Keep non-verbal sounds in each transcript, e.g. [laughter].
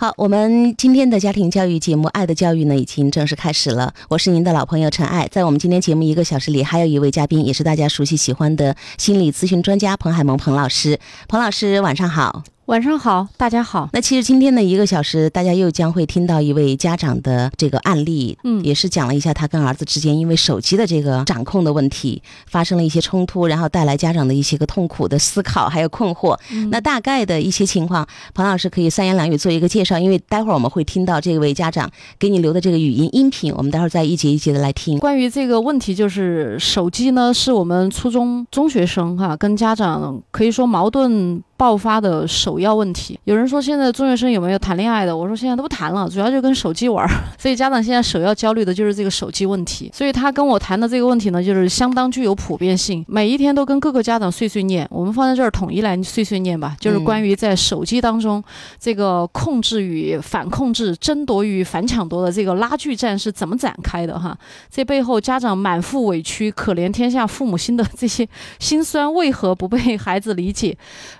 好，我们今天的家庭教育节目《爱的教育》呢，已经正式开始了。我是您的老朋友陈爱，在我们今天节目一个小时里，还有一位嘉宾，也是大家熟悉喜欢的心理咨询专家彭海萌彭老师。彭老师，晚上好。晚上好，大家好。那其实今天的一个小时，大家又将会听到一位家长的这个案例，嗯也是讲了一下他跟儿子之间因为手机的这个掌控的问题发生了一些冲突，然后带来家长的一些个痛苦的思考还有困惑。那大概的一些情况，彭老师可以三言两语做一个介绍，因为待会儿我们会听到这位家长给你留的这个语音音频，我们待会儿再一节一节的来听。关于这个问题，就是手机呢，是我们初中中学生哈、跟家长可以说矛盾爆发的首要问题。有人说现在中学生有没有谈恋爱的？我说现在都不谈了，主要就跟手机玩。[laughs] 所以家长现在首要焦虑的就是这个手机问题。所以他跟我谈的这个问题呢，就是相当具有普遍性，每一天都跟各个家长碎碎念。我们放在这儿统一来碎碎念吧，就是关于在手机当中这个控制与反控制、争夺与反抢夺的这个拉锯战是怎么展开的哈？这背后家长满腹委屈、可怜天下父母心的这些心酸，为何不被孩子理解？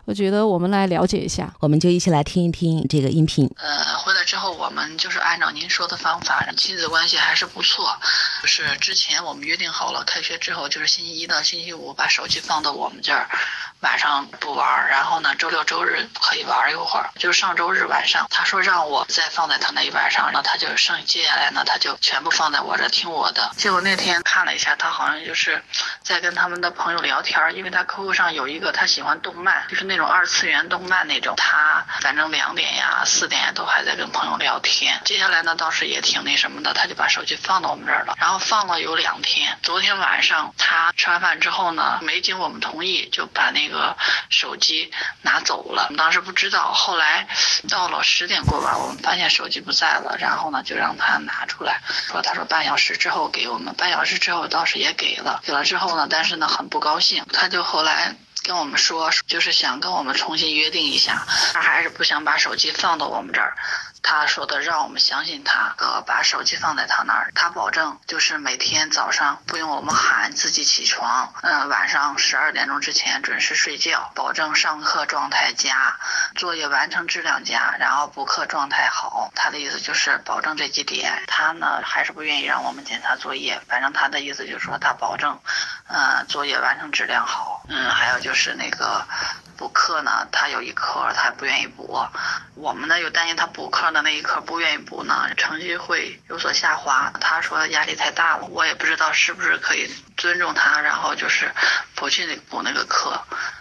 我觉得我们来了解一下。我们就一起来听一听这个音频。呃，回来之后我们就是按照您说的方法，亲子关系还是不错。就是之前我们约定好了，开学之后就是星期一到星期五把手机放到我们这儿，晚上不玩儿，然后呢周六周日可以玩一会儿。就是上周日晚上，他说让我再放在他那一晚上，那他就剩接下来呢他就全部放在我这听我的。结果那天看了一下，他好像就是在跟他们的朋友聊天，因为他 QQ 上有一个他喜欢动漫，就是那种二二次元动漫那种，他反正两点呀、四点呀都还在跟朋友聊天。接下来呢倒是也挺那什么的，他就把手机放到我们这儿了，然后放了有两天。昨天晚上他吃完饭之后呢，没经我们同意就把那个手机拿走了。我们当时不知道，后来到了十点过吧，我们发现手机不在了，然后呢就让他拿出来，说他说半小时之后给我们，半小时之后倒是也给了，给了之后呢，但是呢很不高兴，他就后来。跟我们说，就是想跟我们重新约定一下，他还是不想把手机放到我们这儿。他说的让我们相信他，呃，把手机放在他那儿，他保证就是每天早上不用我们喊自己起床，嗯、晚上十二点钟之前准时睡觉，保证上课状态佳，作业完成质量佳，然后补课状态好。他的意思就是保证这几点。他呢还是不愿意让我们检查作业，反正他的意思就是说他保证，呃，作业完成质量好。嗯，还有就是那个补课呢，他有一科他不愿意补，我们呢又担心他补课的那一科不愿意补呢，成绩会有所下滑。他说压力太大了，我也不知道是不是可以尊重他，然后就是不去补那个课。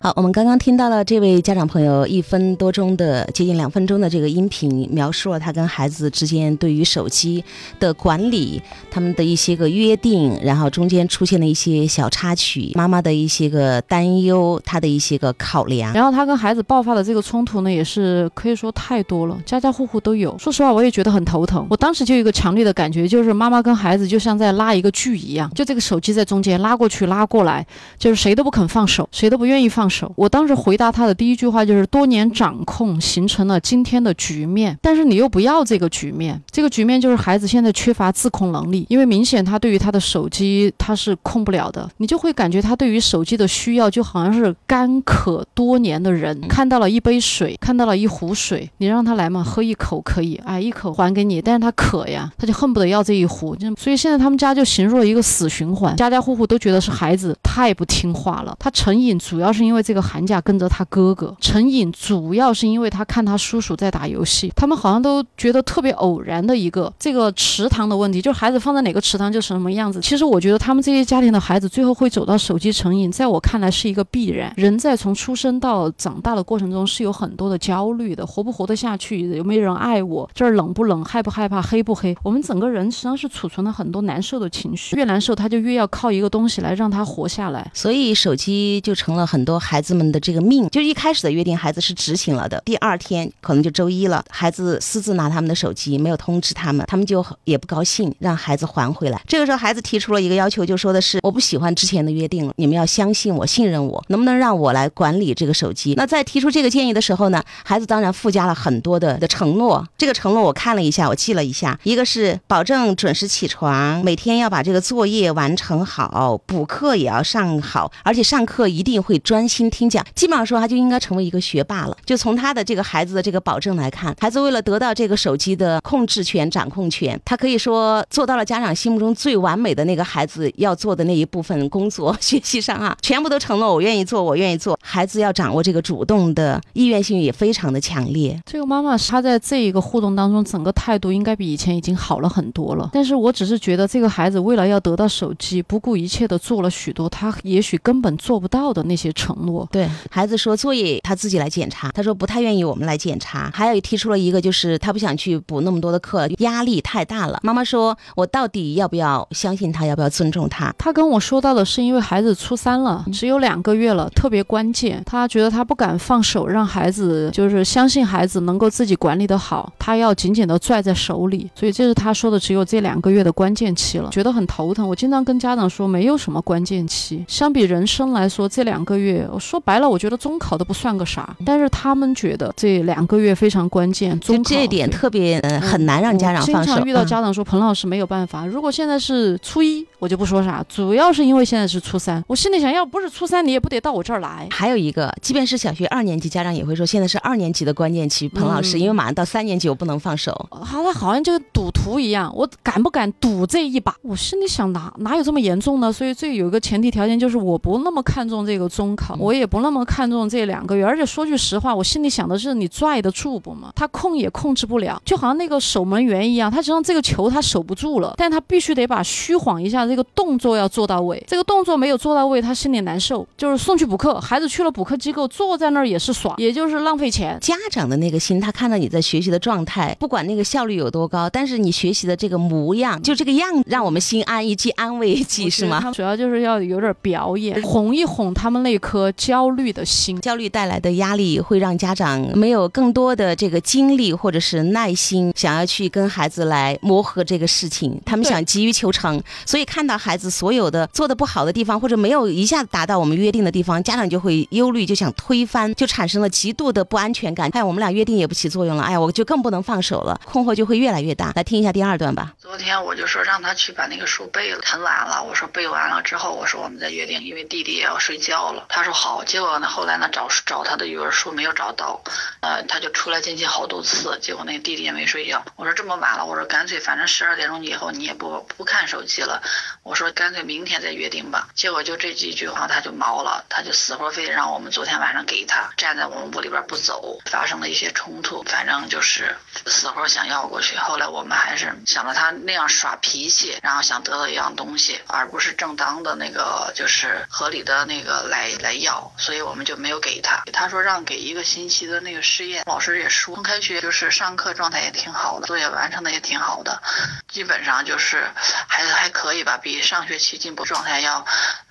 好，我们刚刚听到了这位家长朋友一分多钟的接近两分钟的这个音频，描述了他跟孩子之间对于手机的管理，他们的一些个约定，然后中间出现了一些小插曲，妈妈的一些个担忧，他的一些个考量。然后他跟孩子爆发的这个冲突呢，也是可以说太多了，家家户户都有。说实话，我也觉得很头疼。我当时就有一个强烈的感觉，就是妈妈跟孩子就像在拉一个锯一样，就这个手机在中间拉过去拉过来，就是谁都不肯放手，谁都不愿意放手。我当时回答他的第一句话就是：多年掌控形成了今天的局面，但是你又不要这个局面，这个局面就是孩子现在缺乏自控能力，因为明显他对于他的手机他是控不了的，你就会感觉他对于手机的需要就好像是干渴多年的人看到了一杯水，看到了一壶水，你让他来嘛，喝一口可以，哎，一口还给你，但是他渴呀，他就恨不得要这一壶，就所以现在他们家就陷入了一个死循环，家家户户都觉得是孩子太不听话了，他成瘾主要是因为这个寒假跟着他哥哥，成瘾主要是因为他看他叔叔在打游戏，他们好像都觉得特别偶然的一个这个池塘的问题，就是孩子放在哪个池塘就什么样子。其实我觉得他们这些家庭的孩子最后会走到手机成瘾，在我看来是一个必然。人在从出生到长大的过程中是有很多的焦虑的，活不活得下去，有没有人爱我，这儿冷不冷，害不害怕，黑不黑。我们整个人实际上是储存了很多难受的情绪，越难受他就越要靠一个东西来让他活下来。所以手机就成了很多孩子们的这个命。就一开始的约定，孩子是执行了的。第二天可能就周一了，孩子私自拿他们的手机，没有通知他们，他们就也不高兴，让孩子还回来。这个时候，孩子提出了一个要求，就说的是我不喜欢之前的约定了，你们要相信我，信任我，能不能让我来管理这个个手机？那在提出这个建议的时候呢，孩子当然附加了很多的的承诺。这个承诺我看了一下，我记了一下，一个是保证准时起床，每天要把这个作业完成好，补课也要上好，而且上课一定会专心。听讲，基本上说他就应该成为一个学霸了。就从他的这个孩子的这个保证来看，孩子为了得到这个手机的控制权、掌控权，他可以说做到了家长心目中最完美的那个孩子要做的那一部分工作，学习上啊，全部都承诺我愿意做，我愿意做。孩子要掌握这个主动的意愿性也非常的强烈。这个妈妈她在这一个互动当中，整个态度应该比以前已经好了很多了。但是我只是觉得这个孩子为了要得到手机，不顾一切的做了许多他也许根本做不到的那些承诺。对孩子说作业他自己来检查，他说不太愿意我们来检查。还有提出了一个就是他不想去补那么多的课，压力太大了。妈妈说，我到底要不要相信他，要不要尊重他？他跟我说到的是因为孩子初三了，只有两个月了，特别关键。他觉得他不敢放手，让孩子就是相信孩子能够自己管理得好，他要紧紧的拽在手里。所以这是他说的，只有这两个月的关键期了，觉得很头疼。我经常跟家长说，没有什么关键期，相比人生来说，这两个月，我说白了，我觉得中考都不算个啥。但是他们觉得这两个月非常关键，中考这一点特别呃很难让家长放手。经常遇到家长说，彭老师没有办法，如果现在是初一，我就不说啥，主要是因为现在是初三。我心里想要不是初三，你也不得到我这儿来。还有一个，即便是小学二年级，家长也会说，现在是二年级的关键期，彭老师，因为马上到三年级，我不能放手。好，他好像就是赌徒一样，我敢不敢赌这一把？我心里想，哪哪有这么严重呢？所以这有一个前提条件，就是我不那么看重这个中考，我也不那么看重这两个月。而且说句实话，我心里想的是，你拽得住不嘛？他控也控制不了，就好像那个守门员一样，他实际上这个球他守不住了，但他必须得把虚晃一下这个动作要做到位。这个动作没有做到位，他心里难受。就是送去补课，孩子去了补课机构，坐在那儿也是爽，也就是浪费钱。家长的那个心，他看到你在学习的状态，不管那个效率有多高，但是你学习的这个模样，就这个样，让我们心安一剂安慰一既是吗？主要就是要有点表演，哄一哄他们那颗焦虑的心。焦虑带来的压力会让家长没有更多的这个精力或者是耐心，想要去跟孩子来磨合这个事情。他们想急于求成，所以看到孩子所有的做的不好的地方，或者没有一下子达到我们约定的地方，家长就会忧虑，就想推翻，就产生了极度的不安全感。哎，我们俩约定也不起作用了，哎呀，我就更不能放手了，困惑就会越来越大。来听一下第二段吧。昨天我就说让他去把那个书背了，很晚了，我说背完了之后，我说我们再约定，因为弟弟也要睡觉了。他说好，结果呢，后来呢找找他的语文书没有找到，呃，他就出来进去好多次，结果那个弟弟也没睡觉。我说这么晚了，我说干脆反正十二点钟以后你也不不看手机了，我说干脆明天再约定吧。结果就这几句话他就毛了，他就死活非得让我们昨天天晚上给他站在我们屋里边不走，发生了一些冲突，反正就是死活想要过去。后来我们还是想着他那样耍脾气，然后想得到一样东西，而不是正当的那个就是合理的那个来来要，所以我们就没有给他。他说让给一个星期的那个试验，老师也说刚开学就是上课状态也挺好的，作业完成的也挺好的，基本上就是还还可以吧，比上学期进步状态要。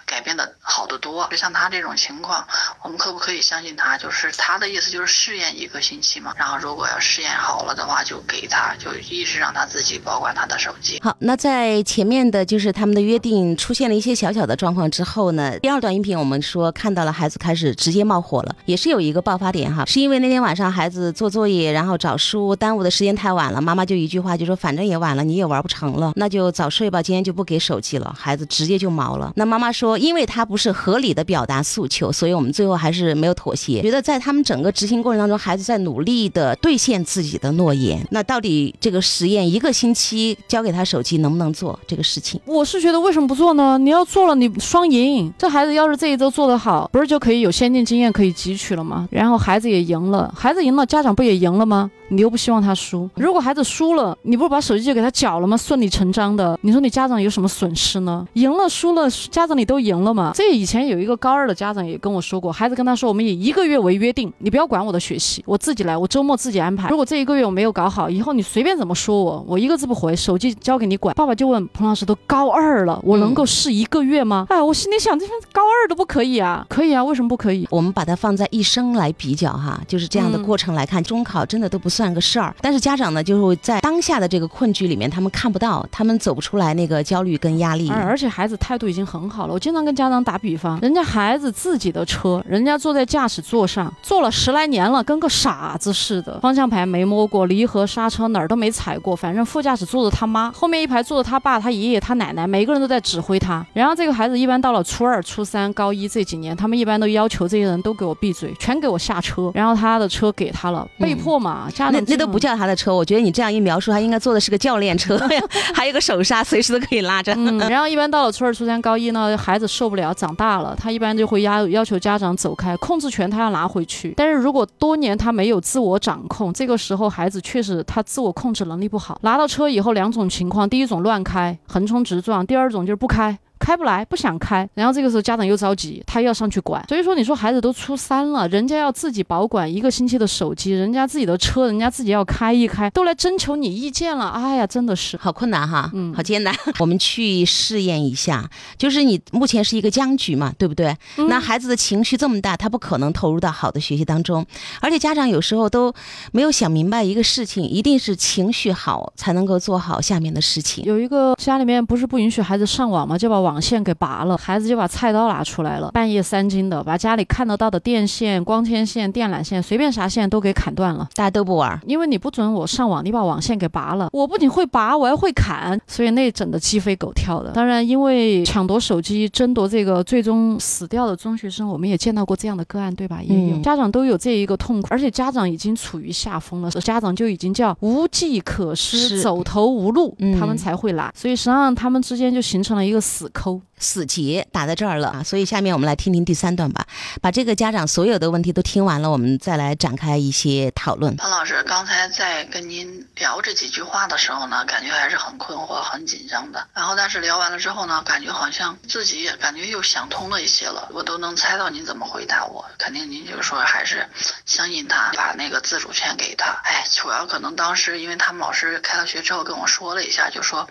改变的好得多，就像他这种情况，我们可不可以相信他？就是他的意思就是试验一个星期嘛，然后如果要试验好了的话，就给他，就一直让他自己保管他的手机。好，那在前面的就是他们的约定出现了一些小小的状况之后呢，第二段音频我们说看到了孩子开始直接冒火了，也是有一个爆发点哈，是因为那天晚上孩子做作业，然后找书耽误的时间太晚了，妈妈就一句话就说反正也晚了，你也玩不成了，那就早睡吧，今天就不给手机了，孩子直接就毛了。那妈妈说。因为他不是合理的表达诉求，所以我们最后还是没有妥协。觉得在他们整个执行过程当中，孩子在努力的兑现自己的诺言。那到底这个实验一个星期交给他手机能不能做这个事情？我是觉得为什么不做呢？你要做了，你双赢。这孩子要是这一周做得好，不是就可以有先进经验可以汲取了吗？然后孩子也赢了，孩子赢了，家长不也赢了吗？你又不希望他输。如果孩子输了，你不是把手机就给他缴了吗？顺理成章的。你说你家长有什么损失呢？赢了输了，家长你都赢了嘛。这以前有一个高二的家长也跟我说过，孩子跟他说，我们以一个月为约定，你不要管我的学习，我自己来，我周末自己安排。如果这一个月我没有搞好，以后你随便怎么说我，我一个字不回，手机交给你管。爸爸就问彭老师，都高二了，我能够试一个月吗？哎，我心里想，这高二都不可以啊？可以啊，为什么不可以？我们把它放在一生来比较哈，就是这样的过程来看，中考真的都不。算个事儿，但是家长呢，就是在当当下的这个困局里面，他们看不到，他们走不出来那个焦虑跟压力。而而且孩子态度已经很好了。我经常跟家长打比方，人家孩子自己的车，人家坐在驾驶座上坐了十来年了，跟个傻子似的，方向盘没摸过，离合刹车哪儿都没踩过，反正副驾驶坐着他妈，后面一排坐着他爸、他爷爷、他奶奶，每个人都在指挥他。然后这个孩子一般到了初二、初三、高一这几年，他们一般都要求这些人都给我闭嘴，全给我下车。然后他的车给他了，被迫嘛，家长那那都不叫他的车，我觉得你这样一描述，他应该坐的是个教练车呀，[laughs] 还有个手刹，随时都可以拉着。嗯，[laughs] 然后一般到了初二、初三、高一呢，孩子受不了，长大了，他一般就会要要求家长走开，控制权他要拿回去。但是如果多年他没有自我掌控，这个时候孩子确实他自我控制能力不好。拿到车以后，两种情况：第一种乱开，横冲直撞；第二种就是不开。开不来，不想开，然后这个时候家长又着急，他又要上去管。所以说，你说孩子都初三了，人家要自己保管一个星期的手机，人家自己的车，人家自己要开一开，都来征求你意见了。哎呀，真的是好困难哈，嗯，好艰难。我们去试验一下，就是你目前是一个僵局嘛，对不对？那孩子的情绪这么大，他不可能投入到好的学习当中，而且家长有时候都没有想明白一个事情，一定是情绪好才能够做好下面的事情。有一个家里面不是不允许孩子上网吗？就把网。网线给拔了，孩子就把菜刀拿出来了，半夜三更的，把家里看得到的电线、光纤线、电缆线，随便啥线都给砍断了。大家都不玩，因为你不准我上网，你把网线给拔了。我不仅会拔，我还会砍，所以那整的鸡飞狗跳的。当然，因为抢夺手机、争夺这个，最终死掉的中学生，我们也见到过这样的个案，对吧？也有家长都有这一个痛苦，而且家长已经处于下风了，家长就已经叫无计可施、走投无路，他们才会来。所以实际上他们之间就形成了一个死抠。死结打在这儿了啊！所以下面我们来听听第三段吧，把这个家长所有的问题都听完了，我们再来展开一些讨论。潘老师刚才在跟您聊这几句话的时候呢，感觉还是很困惑、很紧张的。然后但是聊完了之后呢，感觉好像自己也感觉又想通了一些了。我都能猜到您怎么回答我，肯定您就是说还是相信他，把那个自主权给他。哎，主要可能当时因为他们老师开了学之后跟我说了一下，就说。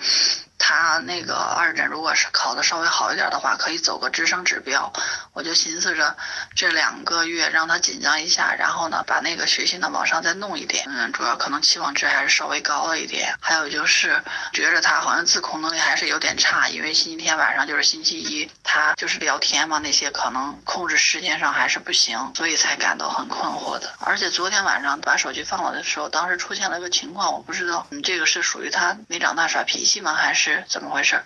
他那个二诊如果是考的稍微好好一点的话，可以走个智商指标。我就寻思着这两个月让他紧张一下，然后呢把那个学习呢往上再弄一点。嗯，主要可能期望值还是稍微高了一点。还有就是觉着他好像自控能力还是有点差，因为星期天晚上就是星期一，他就是聊天嘛，那些可能控制时间上还是不行，所以才感到很困惑的。而且昨天晚上把手机放了的时候，当时出现了个情况，我不知道，嗯，这个是属于他没长大耍脾气吗，还是？是怎么回事？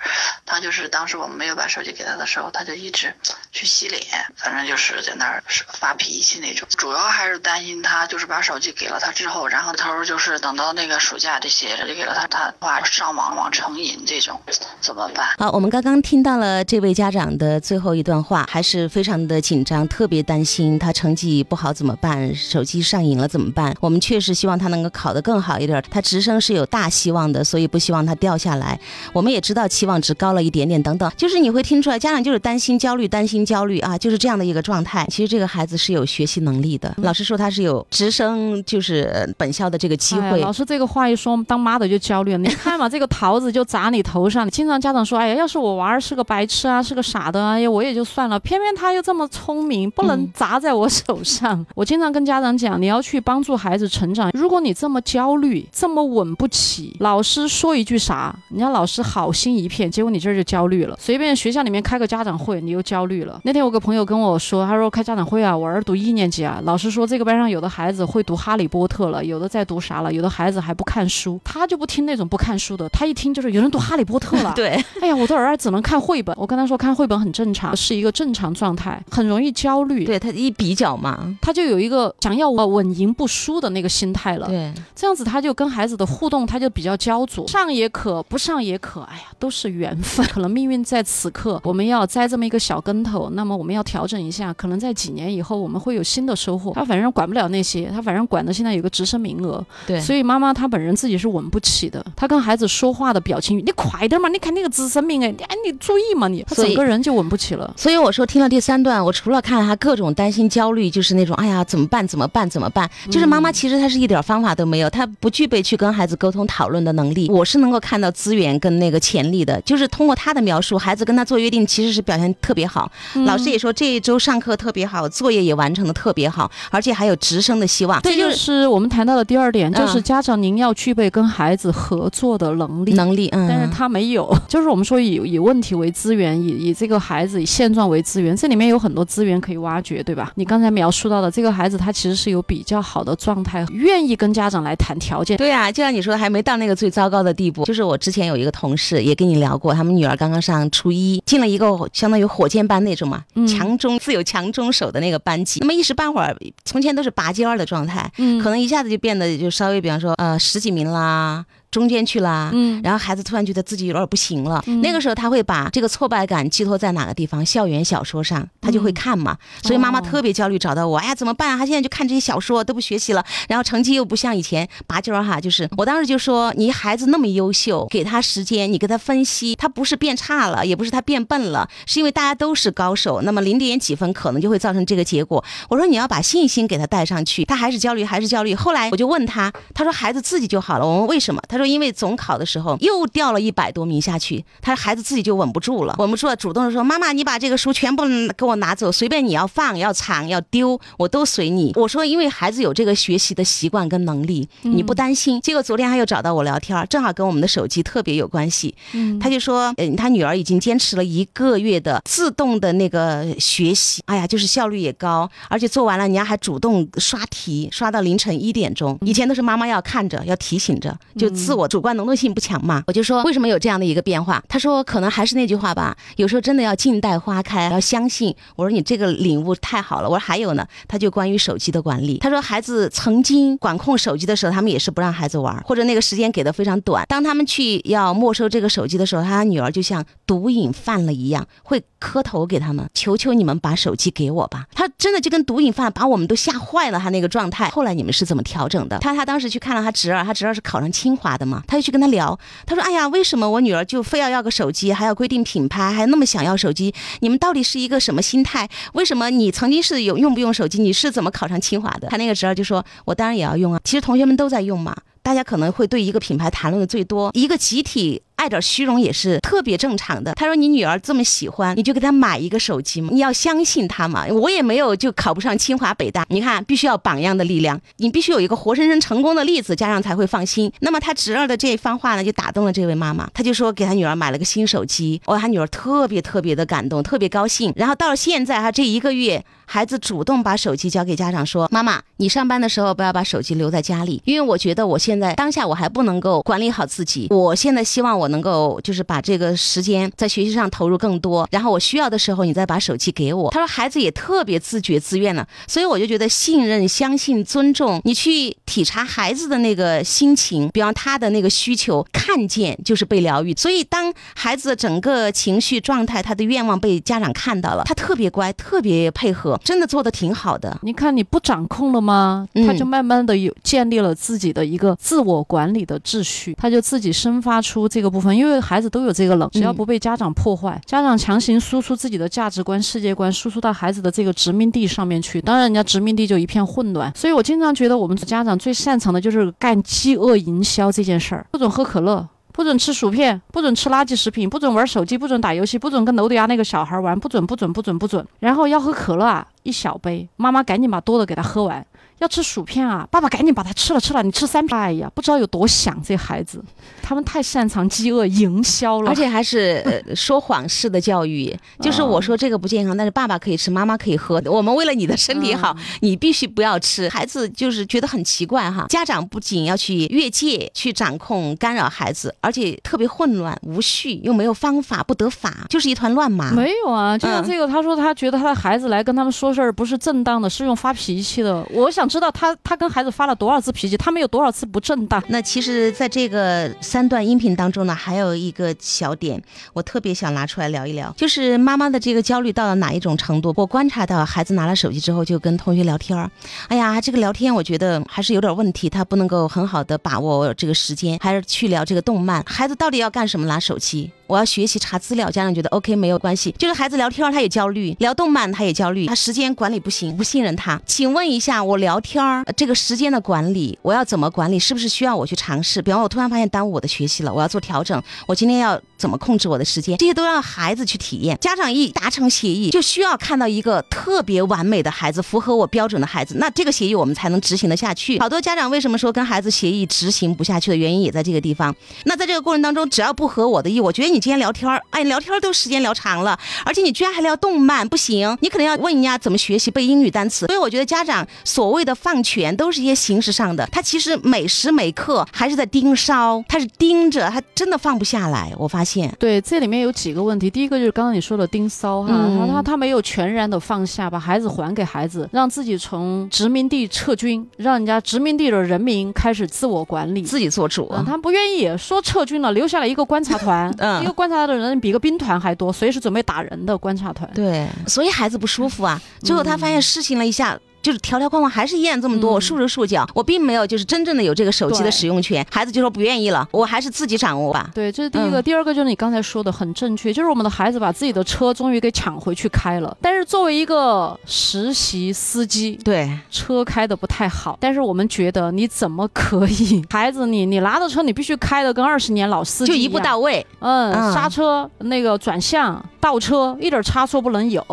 他就是当时我们没有把手机给他的时候，他就一直去洗脸，反正就是在那儿发脾气那种。主要还是担心他就是把手机给了他之后，然后他说就是等到那个暑假这些就给了他，他话上网网成瘾这种怎么办？好，我们刚刚听到了这位家长的最后一段话，还是非常的紧张，特别担心他成绩不好怎么办？手机上瘾了怎么办？我们确实希望他能够考得更好一点，他直升是有大希望的，所以不希望他掉下来。我们也知道期望值高了一点点，等等，就是你会听出来，家长就是担心、焦虑、担心、焦虑啊，就是这样的一个状态。其实这个孩子是有学习能力的，老师说他是有直升，就是本校的这个机会。老师这个话一说，当妈的就焦虑了。你 [laughs] 看嘛，这个桃子就砸你头上。经常家长说，哎呀，要是我娃儿是个白痴啊，是个傻的，哎呀，我也就算了。偏偏他又这么聪明，不能砸在我手上。[laughs] 我经常跟家长讲，你要去帮助孩子成长。如果你这么焦虑，这么稳不起，老师说一句啥，人家老师。好心一片，结果你这儿就焦虑了。随便学校里面开个家长会，你又焦虑了。那天我个朋友跟我说，他说开家长会啊，我儿读一年级啊，老师说这个班上有的孩子会读哈利波特了，有的在读啥了，有的孩子还不看书，他就不听那种不看书的，他一听就是有人读哈利波特了。对，哎呀，我的儿子只能看绘本。我跟他说看绘本很正常，是一个正常状态，很容易焦虑。对他一比较嘛，他就有一个想要稳赢不输的那个心态了。对，这样子他就跟孩子的互动他就比较焦灼，上也可，不上也可，哎呀，都是。缘分，[laughs] 可能命运在此刻，我们要栽这么一个小跟头，那么我们要调整一下，可能在几年以后我们会有新的收获。他反正管不了那些，他反正管的现在有个直升名额，对，所以妈妈她本人自己是稳不起的。她跟孩子说话的表情，你快点嘛，你看那个直升名哎，哎你注意嘛你，整个人就稳不起了。所以我说听了第三段，我除了看他各种担心焦虑，就是那种哎呀怎么办怎么办怎么办，就是妈妈其实她是一点方法都没有，她不具备去跟孩子沟通讨论的能力。我是能够看到资源跟那个潜力的。就是通过他的描述，孩子跟他做约定，其实是表现特别好。老师也说这一周上课特别好，作业也完成的特别好，而且还有直升的希望。这就是我们谈到的第二点，就是家长您要具备跟孩子合作的能力。能力，嗯，但是他没有。[laughs] 就是我们说以以问题为资源，以以这个孩子以现状为资源，这里面有很多资源可以挖掘，对吧？你刚才描述到的这个孩子，他其实是有比较好的状态，愿意跟家长来谈条件。对啊，就像你说的，还没到那个最糟糕的地步。就是我之前有一个同事也跟你聊过，他们女儿刚刚上初一，进了一个相当于火箭班那种嘛，强中自有强中手的那个班级。那么一时半会儿，从前都是拔尖儿的状态，可能一下子就变得就稍微，比方说呃十几名啦。中间去了，嗯，然后孩子突然觉得自己有点不行了，那个时候他会把这个挫败感寄托在哪个地方？校园小说上，他就会看嘛，所以妈妈特别焦虑，找到我，哎呀，怎么办啊？他现在就看这些小说，都不学习了，然后成绩又不像以前拔尖儿哈，就是我当时就说，你孩子那么优秀，给他时间，你给他分析，他不是变差了，也不是他变笨了，是因为大家都是高手，那么零点几分可能就会造成这个结果。我说你要把信心给他带上去，他还是焦虑，还是焦虑。后来我就问他，他说孩子自己就好了。我问为什么？他说因为总考。的时候又掉了一百多名下去，他孩子自己就稳不住了，稳不住了，主动的说：“妈妈，你把这个书全部给我拿走，随便你要放、要藏、要丢，我都随你。”我说：“因为孩子有这个学习的习惯跟能力，你不担心。”结果昨天他又找到我聊天，正好跟我们的手机特别有关系。嗯，他就说：“嗯，他女儿已经坚持了一个月的自动的那个学习，哎呀，就是效率也高，而且做完了，人家还主动刷题，刷到凌晨一点钟。以前都是妈妈要看着，要提醒着，就自自我主观能动性。”不强嘛？我就说为什么有这样的一个变化？他说可能还是那句话吧，有时候真的要静待花开，要相信。我说你这个领悟太好了。我说还有呢，他就关于手机的管理。他说孩子曾经管控手机的时候，他们也是不让孩子玩，或者那个时间给的非常短。当他们去要没收这个手机的时候，他女儿就像毒瘾犯了一样，会磕头给他们，求求你们把手机给我吧。他真的就跟毒瘾犯，把我们都吓坏了。他那个状态，后来你们是怎么调整的？他他当时去看了他侄儿，他侄儿是考上清华嘛，他就去跟他聊。他说：“哎呀，为什么我女儿就非要要个手机，还要规定品牌，还那么想要手机？你们到底是一个什么心态？为什么你曾经是有用不用手机？你是怎么考上清华的？”他那个时候就说：“我当然也要用啊，其实同学们都在用嘛，大家可能会对一个品牌谈论的最多，一个集体。”爱点虚荣也是特别正常的。他说：“你女儿这么喜欢，你就给她买一个手机嘛。你要相信她嘛。我也没有就考不上清华北大。你看，必须要榜样的力量，你必须有一个活生生成功的例子，家长才会放心。那么他侄儿的这一番话呢，就打动了这位妈妈。他就说给他女儿买了个新手机。哇，他女儿特别特别的感动，特别高兴。然后到了现在哈，这一个月，孩子主动把手机交给家长，说：妈妈，你上班的时候不要把手机留在家里，因为我觉得我现在当下我还不能够管理好自己。我现在希望我能够就是。把这个时间在学习上投入更多，然后我需要的时候，你再把手机给我。他说孩子也特别自觉自愿了，所以我就觉得信任、相信、尊重，你去体察孩子的那个心情，比方他的那个需求，看见就是被疗愈。所以当孩子的整个情绪状态、他的愿望被家长看到了，他特别乖，特别配合，真的做的挺好的。你看你不掌控了吗？他就慢慢的有建立了自己的一个自我管理的秩序，他就自己生发出这个部分，因为孩子都。都有这个冷，只要不被家长破坏，家长强行输出自己的价值观、世界观，输出到孩子的这个殖民地上面去，当然人家殖民地就一片混乱。所以我经常觉得，我们家长最擅长的就是干饥饿营销这件事儿，不准喝可乐，不准吃薯片，不准吃垃圾食品，不准玩手机，不准打游戏，不准跟楼底下那个小孩玩，不准不准不准不准。然后要喝可乐啊，一小杯，妈妈赶紧把多的给他喝完。要吃薯片啊！爸爸赶紧把它吃了吃了，你吃三片。哎呀，不知道有多想这孩子，他们太擅长饥饿营销了，而且还是说谎式的教育。[laughs] 就是我说这个不健康，但是爸爸可以吃，妈妈可以喝。我们为了你的身体好，你必须不要吃。孩子就是觉得很奇怪哈。家长不仅要去越界去掌控干扰孩子，而且特别混乱无序，又没有方法，不得法，就是一团乱麻。没有啊，就像这个，他说他觉得他的孩子来跟他们说事儿不是正当的，是用发脾气的。我想。知道他他跟孩子发了多少次脾气，他们有多少次不正当？那其实，在这个三段音频当中呢，还有一个小点，我特别想拿出来聊一聊，就是妈妈的这个焦虑到了哪一种程度？我观察到孩子拿了手机之后，就跟同学聊天儿，哎呀，这个聊天我觉得还是有点问题，他不能够很好的把握这个时间，还是去聊这个动漫。孩子到底要干什么？拿手机？我要学习查资料，家长觉得 OK 没有关系，就是孩子聊天他也焦虑，聊动漫他也焦虑，他时间管理不行，不信任他。请问一下，我聊。天儿，这个时间的管理，我要怎么管理？是不是需要我去尝试？比方我突然发现耽误我的学习了，我要做调整。我今天要怎么控制我的时间？这些都让孩子去体验。家长一达成协议，就需要看到一个特别完美的孩子，符合我标准的孩子，那这个协议我们才能执行得下去。好多家长为什么说跟孩子协议执行不下去的原因也在这个地方。那在这个过程当中，只要不合我的意，我觉得你今天聊天儿，哎，聊天儿都时间聊长了，而且你居然还聊动漫，不行，你可能要问人家怎么学习背英语单词。所以我觉得家长所谓的放权，都是一些形式上的，他其实每时每刻还是在盯梢，他是盯着，他真的放不下来。我发现，对，这里面有几个问题。第一个就是刚刚你说的盯梢哈，嗯他他他没有全然的放下，把孩子还给孩子，让自己从殖民地撤军，让人家殖民地的人民开始自我管理。自己做主。嗯，他不愿意说撤军了，留下了一个观察团，嗯一个观察的人比个兵团还多，随时准备打人的观察团。对，所以孩子不舒服啊。最后他发现事情了一下。就是条条框框还是一样这么多，嗯我束手束脚，我并没有就是真正的有这个手机的使用权，孩子就说不愿意了，我还是自己掌握吧。对，这是第一个。嗯第二个就是你刚才说的很正确，就是我们的孩子把自己的车终于给抢回去开了，但是作为一个实习司机，对，车开的不太好，但是我们觉得你怎么可以？[laughs] 孩子你，你拿着车你必须开的跟二十年老司机就一步到位。嗯，嗯刹车那个转向、倒车，一点差错不能有。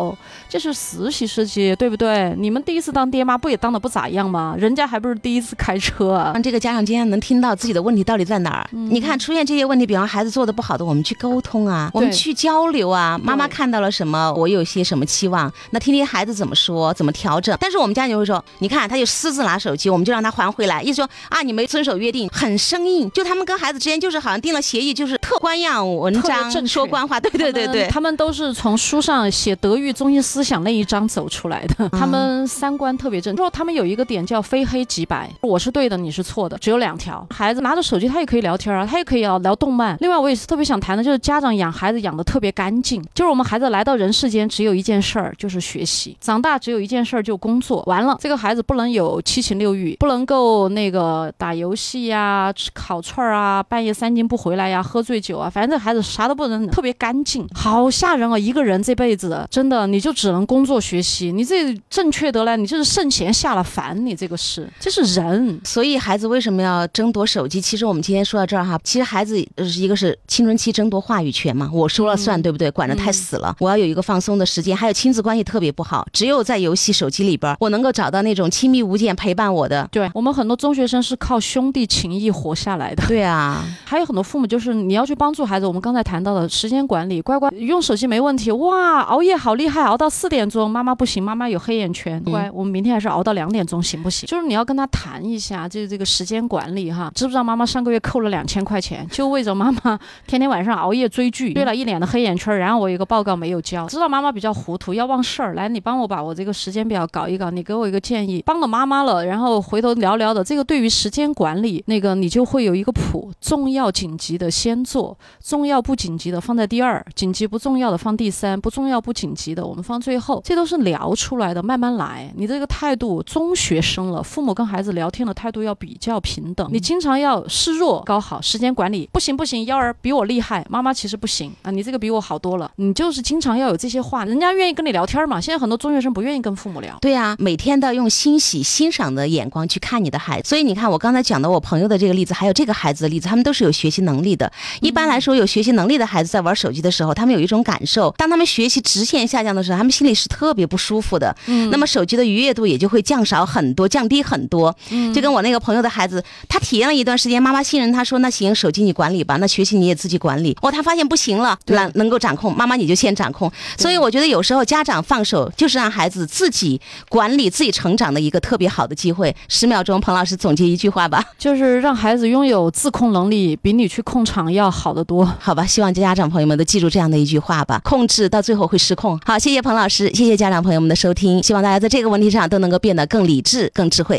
这是实习司机，对不对？你们第一次当爹妈不也当的不咋样吗？人家还不是第一次开车啊？让这个家长今天能听到自己的问题到底在哪儿。嗯你看出现这些问题，比方孩子做的不好的，我们去沟通啊，我们去交流啊。妈妈看到了什么，我有些什么期望，那听听孩子怎么说，怎么调整。但是我们家长就会说，你看他就私自拿手机，我们就让他还回来，意思说啊你没遵守约定，很生硬。就他们跟孩子之间就是好像定了协议，就是特官样文章正说官话，对对对对。他们都是从书上写德育中心思想那一章走出来的，他们三观特别正。说他们有一个点叫非黑即白，我是对的，你是错的，只有两条。孩子拿着手机，他也可以聊天啊，他也可以聊聊动漫。另外，我也是特别想谈的，就是家长养孩子养的特别干净，就是我们孩子来到人世间只有一件事儿，就是学习；长大只有一件事儿，就工作。完了，这个孩子不能有七情六欲，不能够那个打游戏呀、吃烤串儿啊、半夜三更不回来呀、喝醉酒啊，反正这孩子啥都不能，特别干净，好吓人啊！一个人这辈子真的你就只能工作学习，你这正确得来，你就是圣贤下了凡，你这个是这是人。所以孩子为什么要争夺手机？其实我们今天说到这儿哈，其实孩子呃一个是青春期争夺话语权嘛，我说了算，嗯对不对？管得太死了，我要有一个放松的时间，还有亲子关系特别不好，只有在游戏、手机里边儿，我能够找到那种亲密无间陪伴我的。对我们很多中学生是靠兄弟情谊活下来的。对啊，[laughs] 还有很多父母就是你要去帮助孩子，我们刚才谈到的时间管理，乖乖用手机没问题，哇，熬夜好厉害，熬到四点钟，妈妈不行，妈妈有黑眼圈，乖，我们明天还是熬到两点钟，行不行？就是你要跟他谈一下，就是这个时间管理哈，知不知道妈妈上个月扣了两千块钱，就为着妈妈天天晚上熬夜追剧，追了一脸的黑眼圈，然后我有一个报告没有交，知道妈妈比较糊涂，要忘事儿，来，你帮我把我这个时间表搞一搞，你给我一个建议，帮了妈妈了，然后回头聊聊的，这个对于时间管理，那个你就会有一个谱，重要紧急的先做，重要不紧急的放在第二，紧急不重要的放第三，不重要不紧急的我们放最后，这都是聊出来的，慢慢来。你这个态度，中学生了，父母跟孩子聊天的态度要比较平等，你经常要示弱搞好，时间管理不行不行，幺儿比我厉害，妈妈其实不行啊，你这个比我好多了，你就是经常要有这些话，人家愿意跟你聊天嘛。现在很多中学生不愿意跟父母聊。对啊，每天都要用欣喜、欣赏的眼光去看你的孩子。所以你看，我刚才讲的我朋友的这个例子，还有这个孩子的例子，他们都是有学习能力的。一般来说，有学习能力的孩子在玩手机的时候，他们有一种感受，当他们学习直线下降的时候，他们心里是特别不舒服的。嗯那么手机的愉悦度也就会降少很多，降低很多。嗯就跟我那个朋友的孩子，他体验了一段时间，妈妈信任他说，那行，手机你管理吧，那学习你也自己管理。哦，他发现不行了，对能能够掌控，妈妈你就先掌控。所以我觉得有时候家长放手，就是让孩子自己管理、自己成长的一个特别好的机会。十秒钟，彭老师总结一句话吧，就是让孩子拥有自控能力，比你去控场要好得多。好吧？希望家长朋友们都记住这样的一句话吧，控制到最后会失控。好，谢谢彭老师，谢谢家长朋友们的收听，希望大家在这个问题上都能够变得更理智、更智慧。